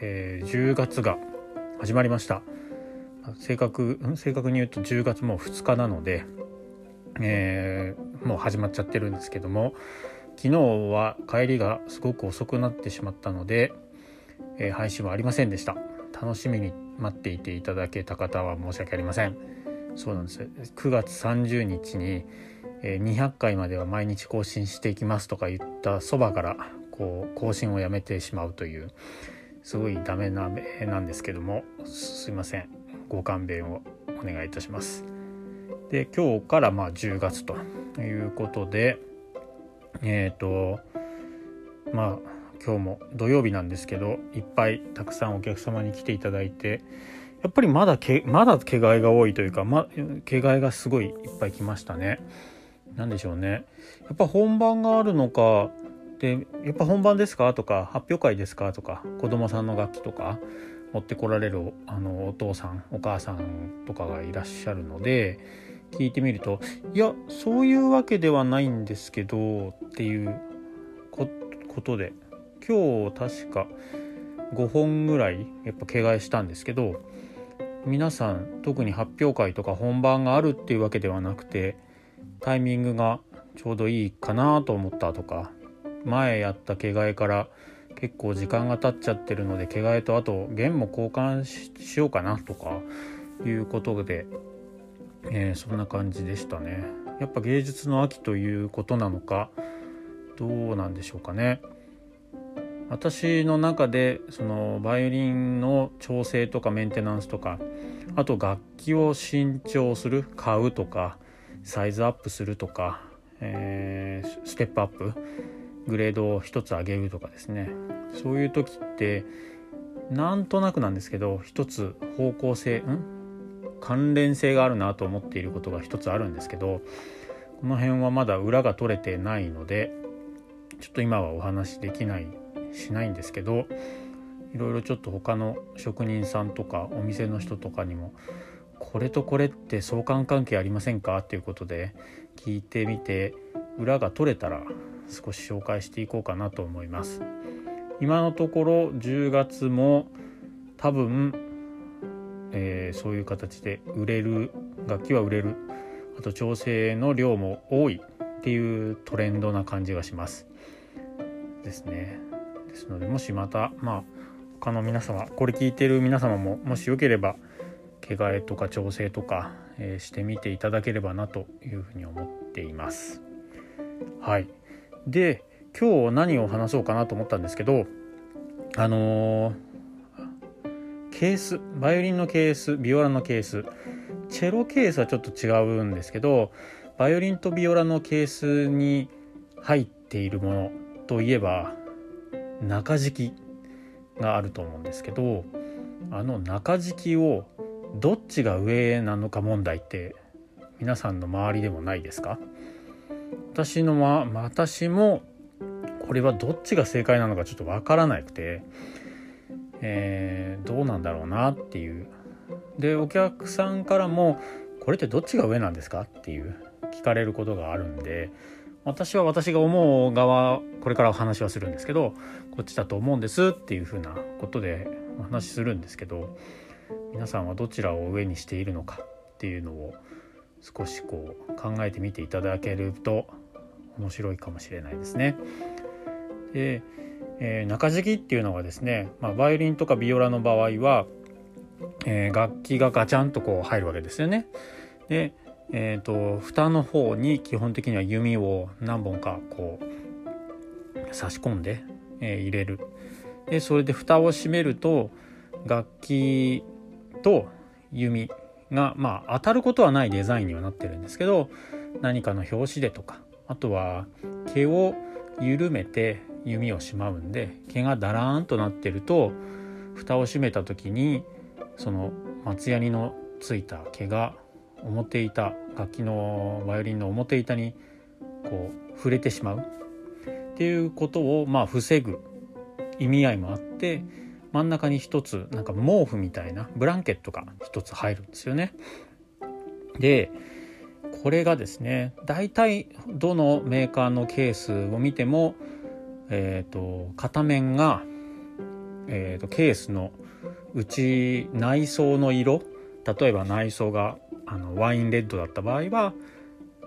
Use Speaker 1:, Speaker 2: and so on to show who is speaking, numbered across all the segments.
Speaker 1: えー、10月が始まりました。正確正確に言うと10月もう2日なので、えー、もう始まっちゃってるんですけども昨日は帰りがすごく遅くなってしまったので、えー、配信はありませんでした。楽しみに待っていていただけた方は申し訳ありません。そうなんです。9月30日に200回までは毎日更新していきますとか言ったそばからこう更新をやめてしまうというすごいダメな目なんですけどもすいませんご勘弁をお願いいたしますで今日からまあ10月ということでえっ、ー、とまあ今日も土曜日なんですけどいっぱいたくさんお客様に来ていただいてやっぱりまだけまだ毛がえが多いというか、ま、毛がえがすごいいっぱい来ましたね。何でしょうね。やっぱ本番があるのかでやっぱ本番ですか？とか発表会ですか？とか子供さんの楽器とか持ってこられるあのお父さんお母さんとかがいらっしゃるので聞いてみるといやそういうわけではないんですけどっていうことで今日確か5本ぐらいやっぱ毛替えしたんですけど皆さん特に発表会とか本番があるっていうわけではなくてタイミングがちょうどいいかなと思ったとか前やった毛替えから結構時間が経っちゃってるので毛替えとあと弦も交換しようかなとかいうことで、えー、そんな感じでしたね。やっぱ芸術の秋ということなのかどうなんでしょうかね。私の中でそのバイオリンの調整とかメンテナンスとかあと楽器を新調する買うとかサイズアップするとか、えー、ステップアップグレードを一つ上げるとかですね。そういう時ってなんとなくなんですけど一つ方向性ん？関連性があるなと思っていることが一つあるんですけどこの辺はまだ裏が取れてないのでちょっと今はお話できないしないんですけどいろいろちょっと他の職人さんとかお店の人とかにもこれとこれって相関関係ありませんか？っていうことで聞いてみて裏が取れたら少し紹介していこうかなと思います。今のところ10月も多分、えー、そういう形で売れる楽器は売れるあと調整の量も多いっていうトレンドな感じがします。ですね。ですのでもしまたまあ他の皆様これ聞いてる皆様ももしよければ毛替えとか調整とか、えー、してみていただければなというふうに思っています。はい。で今日何を話そうかなと思ったんですけどあのー、ケースバイオリンのケースビオラのケースチェロケースはちょっと違うんですけどバイオリンとビオラのケースに入っているものといえば中敷きがあると思うんですけどあの中敷きをどっちが上なのか問題って皆さんの周りでもないですか？私のま私もこれはどっちが正解なのかちょっとわからなくて、えー、どうなんだろうなっていう。でお客さんからもこれってどっちが上なんですかっていう聞かれることがあるんで私は私が思う側これからお話はするんですけどこっちだと思うんですっていうふうなことでお話しするんですけど皆さんはどちらを上にしているのかっていうのを少しこう考えてみていただけると面白いかもしれないですね。で、えー、中敷きっていうのはですね、まあ、バイオリンとかビオラの場合は、えー、楽器がガチャンとこう入るわけですよね。でえーと、蓋の方に基本的には弓を何本かこう差し込んで、えー、入れるでそれで蓋を閉めると楽器と弓がまあ当たることはないデザインにはなってるんですけど何かの拍子でとかあとは毛を緩めて弓をしまうんで毛がだらーんとなってると蓋を閉めた時にその松ヤニのついた毛が表板楽器のバイオリンの表板にこう触れてしまう。っていうことをまあ防ぐ意味合いもあって真ん中に一つなんか毛布みたいなブランケットが一つ入るんですよね。でこれがですね大体どのメーカーのケースを見ても、えーと、片面が、えーと、ケースの内内装の色例えば内装があのワインレッドだった場合は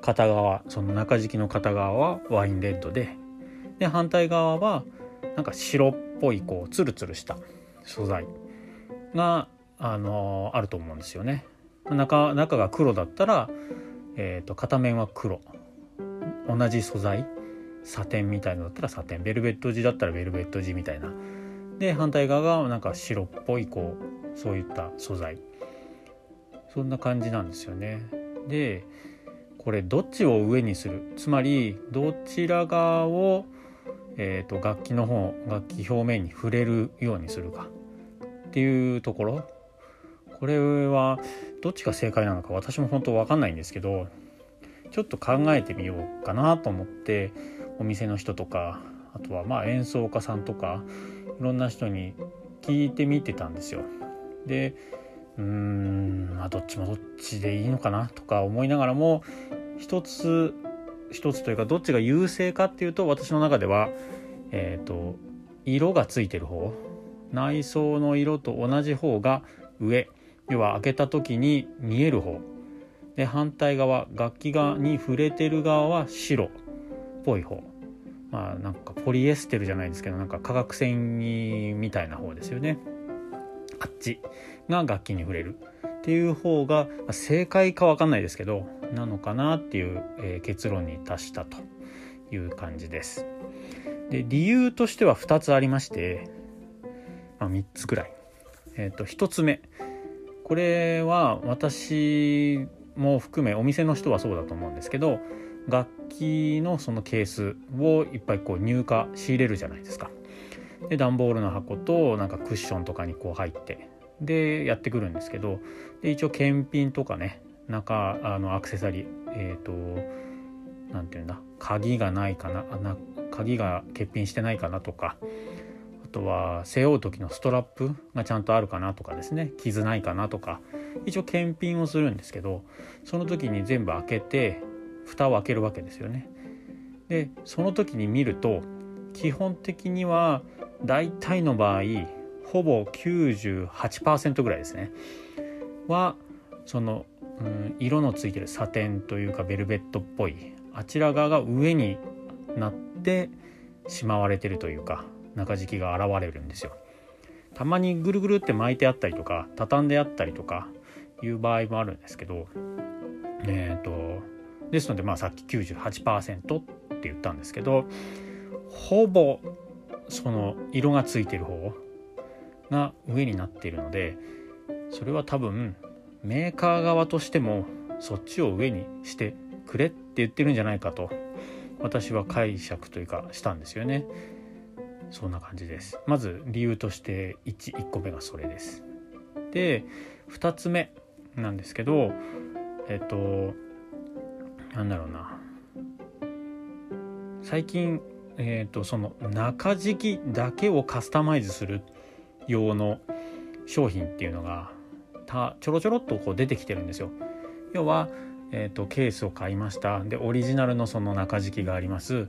Speaker 1: 片側その中敷きの片側はワインレッドでで反対側はなんか白っぽいこうツルツルした素材があのあると思うんですよね。中中が黒だったら、えーと、片面は黒。同じ素材。サテンみたいのだったらサテン。ベルベット地だったらベルベット地みたいな。で反対側がなんか白っぽいこうそういった素材。そんな感じなんですよね。でこれどっちを上にする？つまりどちら側を、えーと、楽器の方楽器表面に触れるようにするか。っていうところ？これはどっちが正解なのか私も本当分かんないんですけどちょっと考えてみようかなと思ってお店の人とかあとはまあ演奏家さんとかいろんな人に聞いてみてたんですよ。でうーんまあどっちもどっちでいいのかなとか思いながらも一つ一つというかどっちが優勢かっていうと私の中ではえっ、ー、と色がついてる方内装の色と同じ方が上。要は開けた時に見える方。で反対側楽器側に触れてる側は白っぽい方。まあなんかポリエステルじゃないですけどなんか化学繊維みたいな方ですよね。あっちが楽器に触れる。っていう方が正解か分かんないですけどなのかなっていう、え、結論に達したという感じです。で理由としては2つありまして、まあ、3つくらい。え、ー、と1つ目これは私も含めお店の人はそうだと思うんですけど楽器のそのケースをいっぱいこう入荷仕入れるじゃないですか。で段ボールの箱となんかクッションとかにこう入ってでやってくるんですけどで一応検品とかね中あのアクセサリーえっ、ー、と何て言うんだ鍵がないかなな鍵が欠品してないかなとかとは背負う時のストラップがちゃんとあるかなとかですね。傷ないかなとか。一応検品をするんですけどその時に全部開けて蓋を開けるわけですよね。でその時に見ると基本的には大体の場合ほぼ98%ぐらいですね。はその、うん、色のついてるサテンというかベルベットっぽいあちら側が上になってしまわれてるというか中敷きが現れるんですよ。たまにぐるぐるって巻いてあったりとか畳んであったりとかいう場合もあるんですけどえっ、ー、とですのでまあさっき98%って言ったんですけどほぼその色がついてる方が上になっているのでそれは多分メーカー側としてもそっちを上にしてくれって言ってるんじゃないかと私は解釈というかしたんですよねそんな感じです。まず理由として 1, 1個目がそれです。で2つ目なんですけどえっとなんだろうな。最近えっとその中敷きだけをカスタマイズする用の商品っていうのがたちょろちょろっとこう出てきてるんですよ。要は、えーと、ケースを買いました。でオリジナルのその中敷きがあります。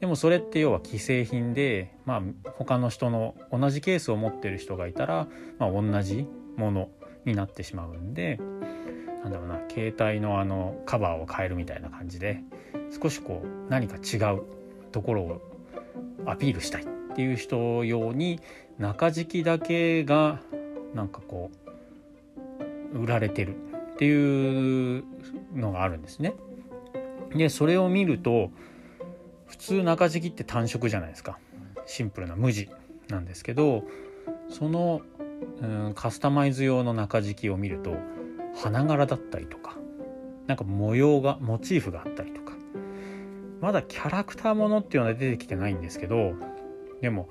Speaker 1: でもそれって要は既製品で、まあ、他の人の同じケースを持ってる人がいたら、まあ、同じものになってしまうんでなんだろうな携帯のあのカバーを変えるみたいな感じで少しこう何か違うところをアピールしたいっていう人用に中敷きだけがなんかこう売られてるっていうのがあるんですね。でそれを見ると普通中敷きって単色じゃないですか。シンプルな無地なんですけどその、うん、カスタマイズ用の中敷きを見ると花柄だったりとかなんか模様がモチーフがあったりとかまだキャラクターものっていうのは出てきてないんですけどでも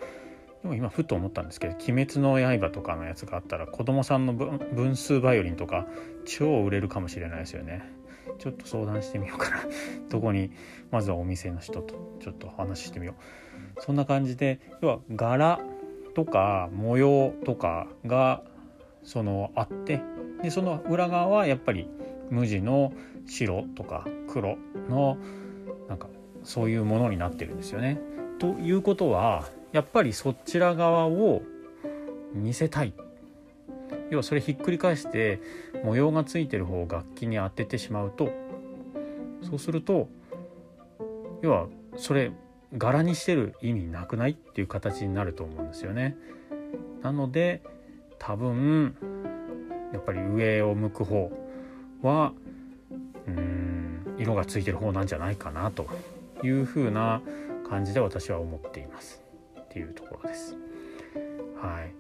Speaker 1: でも今ふと思ったんですけど「鬼滅の刃」とかのやつがあったら子供さんの分数バイオリンとか超売れるかもしれないですよね。ちょっと相談してみようかな。どこにまずはお店の人とちょっと話してみよう。そんな感じで要は柄とか模様とかがそのあってでその裏側はやっぱり無地の白とか黒のなんかそういうものになってるんですよね。ということはやっぱりそちら側を見せたい。要はそれひっくり返して模様がついてる方を楽器に当ててしまうとそうすると要はそれ柄にしてる意味なくないっていう形になると思うんですよね。なので多分やっぱり上を向く方はうん色がついてる方なんじゃないかなというふうな感じで私は思っていますっていうところです。はい、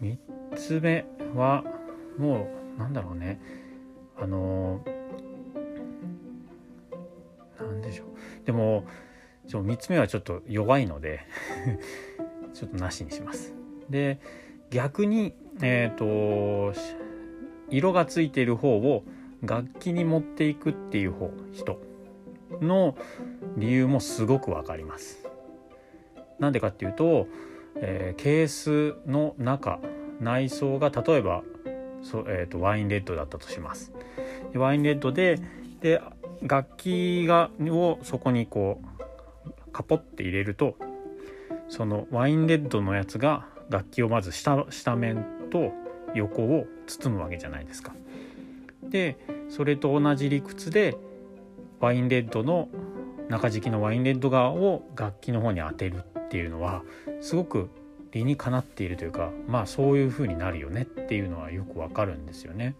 Speaker 1: 3つ目はもうなんだろうねあのなんでしょうでも3つ目はちょっと弱いので ちょっとなしにします。で逆にえっ、ー、と色がついている方を楽器に持っていくっていう方人の理由もすごくわかります。なんでかっていうと、えー、ケースの中内装が例えばそ、えーと、ワインレッドだったとします。ワインレッドでで楽器がをそこにこうカポって入れるとそのワインレッドのやつが楽器をまず下下面と横を包むわけじゃないですか。でそれと同じ理屈でワインレッドの中敷きのワインレッド側を楽器の方に当てるっていうのはすごく理にかなっているというかまあそういう風になるよねっていうのはよくわかるんですよね。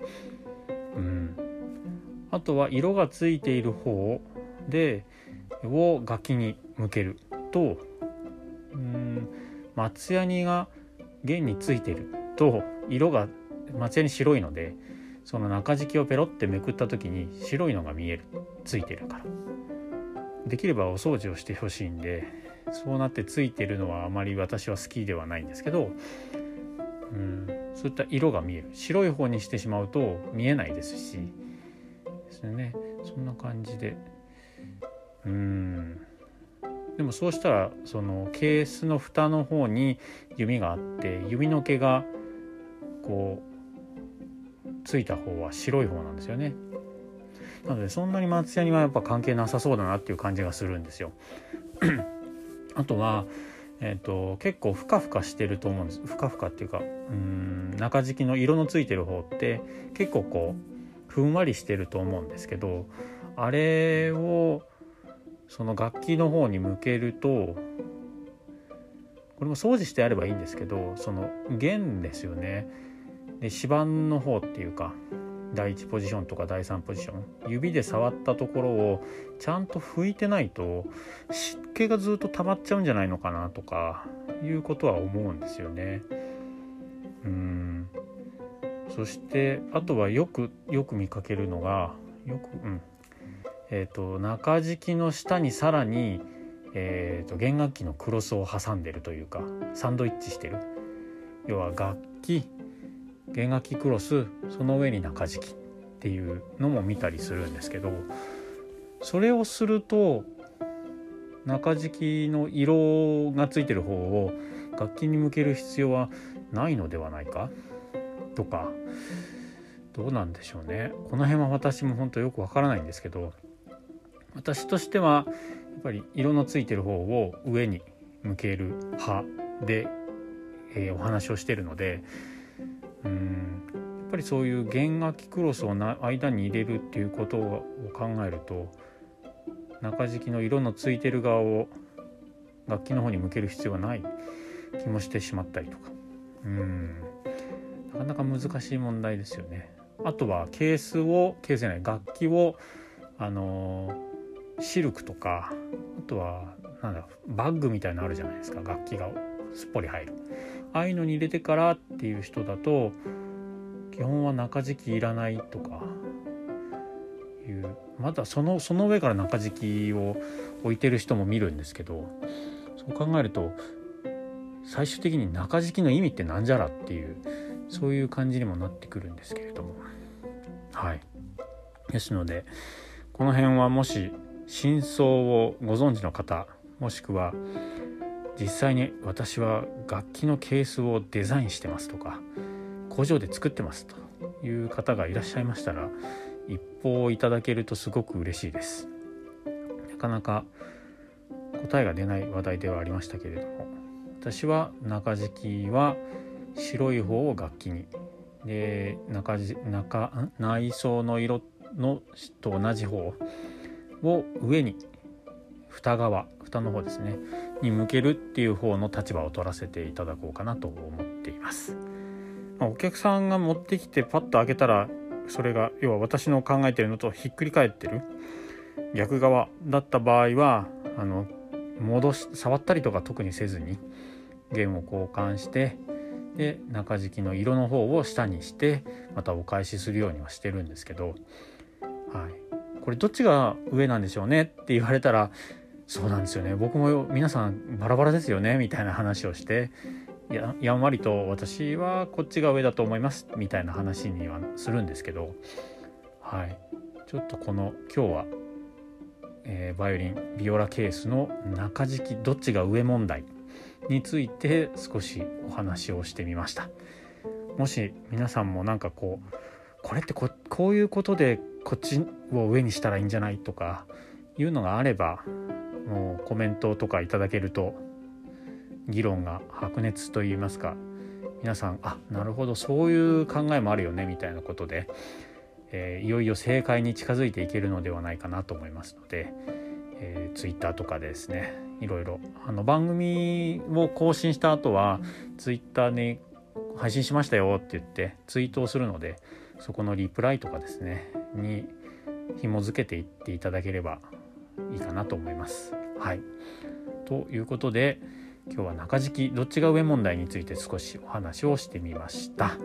Speaker 1: うん、あとは色がついている方でを楽器に向けるとうん松ヤニが弦についてると色が松ヤニ白いのでその中敷きをペロってめくった時に白いのが見える。ついてるから。できればお掃除をしてほしいんでそうなってついてるのはあまり私は好きではないんですけど、うん、そういった色が見える。白い方にしてしまうと見えないですし。ですね。そんな感じで。うん。でもそうしたらそのケースの蓋の方に弓があって弓の毛がこうついた方は白い方なんですよね。なのでそんなに松屋にはやっぱ関係なさそうだなっていう感じがするんですよ。あとは、えーと、結構ふかふかしてると思うんです。ふかふかっていうかうん中敷きの色のついてる方って結構こうふんわりしてると思うんですけどあれをその楽器の方に向けるとこれも掃除してやればいいんですけどその弦ですよね。で指板の方っていうか第1ポジションとか第3ポジション指で触ったところをちゃんと拭いてないと湿気がずっと溜まっちゃうんじゃないのかなとかいうことは思うんですよね。うん。そしてあとはよくよく見かけるのがよくうん。えっ、ー、と中敷きの下にさらに、えーと弦楽器のクロスを挟んでるというかサンドイッチしてる。要は楽器弦楽器クロスその上に中敷きっていうのも見たりするんですけどそれをすると中敷きの色がついてる方を楽器に向ける必要はないのではないか？とかどうなんでしょうね？この辺は私も本当よくわからないんですけど私としてはやっぱり色のついてる方を上に向ける派で、えー、お話をしてるのでうん。やっぱりそういう弦楽器クロスをな間に入れるっていうことを考えると中敷きの色のついてる側を楽器の方に向ける必要はない気もしてしまったりとか。うん。なかなか難しい問題ですよね。あとはケースをケースじゃない。楽器をあのシルクとかあとはなんだバッグみたいなのあるじゃないですか。楽器がすっぽり入る。ああいうのに入れてからっていう人だと基本は中敷きいらないとかいうまだそのその上から中敷きを置いてる人も見るんですけどそう考えると最終的に中敷きの意味ってなんじゃらっていうそういう感じにもなってくるんですけれども。はい。ですのでこの辺はもし真相をご存知の方もしくは実際に私は楽器のケースをデザインしてますとか工場で作ってますという方がいらっしゃいましたら一報いただけるとすごく嬉しいです。なかなか答えが出ない話題ではありましたけれども私は中敷きは白い方を楽器に。で中中内装の色のと同じ方を上に蓋側蓋の方ですね。に向けるっていう方の立場を取らせていただこうかなと思っています。まあ、お客さんが持ってきてパッと開けたらそれが要は私の考えてるのとひっくり返ってる逆側だった場合はあの戻し触ったりとか特にせずに弦を交換してで中敷きの色の方を下にしてまたお返しするようにはしてるんですけど、はい、これどっちが上なんでしょうねって言われたらそうなんですよね。僕も皆さんバラバラですよねみたいな話をしてややんわりと私はこっちが上だと思いますみたいな話にはするんですけどはい。ちょっとこの今日は、えー、バイオリンビオラケースの中敷きどっちが上問題について少しお話をしてみました。もし皆さんもなんかこうこれってここういうことでこっちを上にしたらいいんじゃないとかいうのがあればもうコメントとかいただけると議論が白熱といいますか皆さんあなるほどそういう考えもあるよねみたいなことで、えー、いよいよ正解に近づいていけるのではないかなと思いますので、えー、Twitter とかでですねいろいろあの番組を更新した後は Twitter に配信しましたよって言ってツイートをするのでそこのリプライとかですねに紐付けていっていただければいいかなと思います。はい、ということで今日は中敷きどっちが上問題について少しお話をしてみました。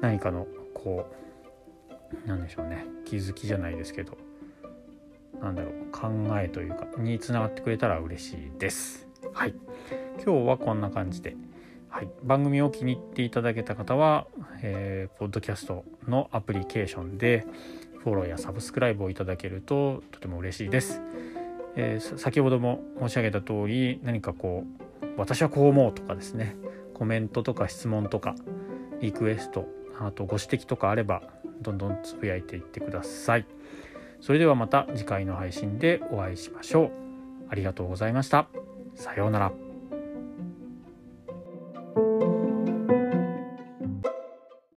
Speaker 1: 何かのこうなんでしょうね。気づきじゃないですけどなんだろう考えというかにつながってくれたら嬉しいです。はい。今日はこんな感じではい、番組を気に入っていただけた方は、えー、ポッドキャストのアプリケーションでフォローやサブスクライブをいただけるととても嬉しいです。えー、先ほども申し上げた通り何かこう私はこう思うとかですねコメントとか質問とかリクエストあとご指摘とかあればどんどんつぶやいていってください。それではまた次回の配信でお会いしましょう。ありがとうございました。さようなら。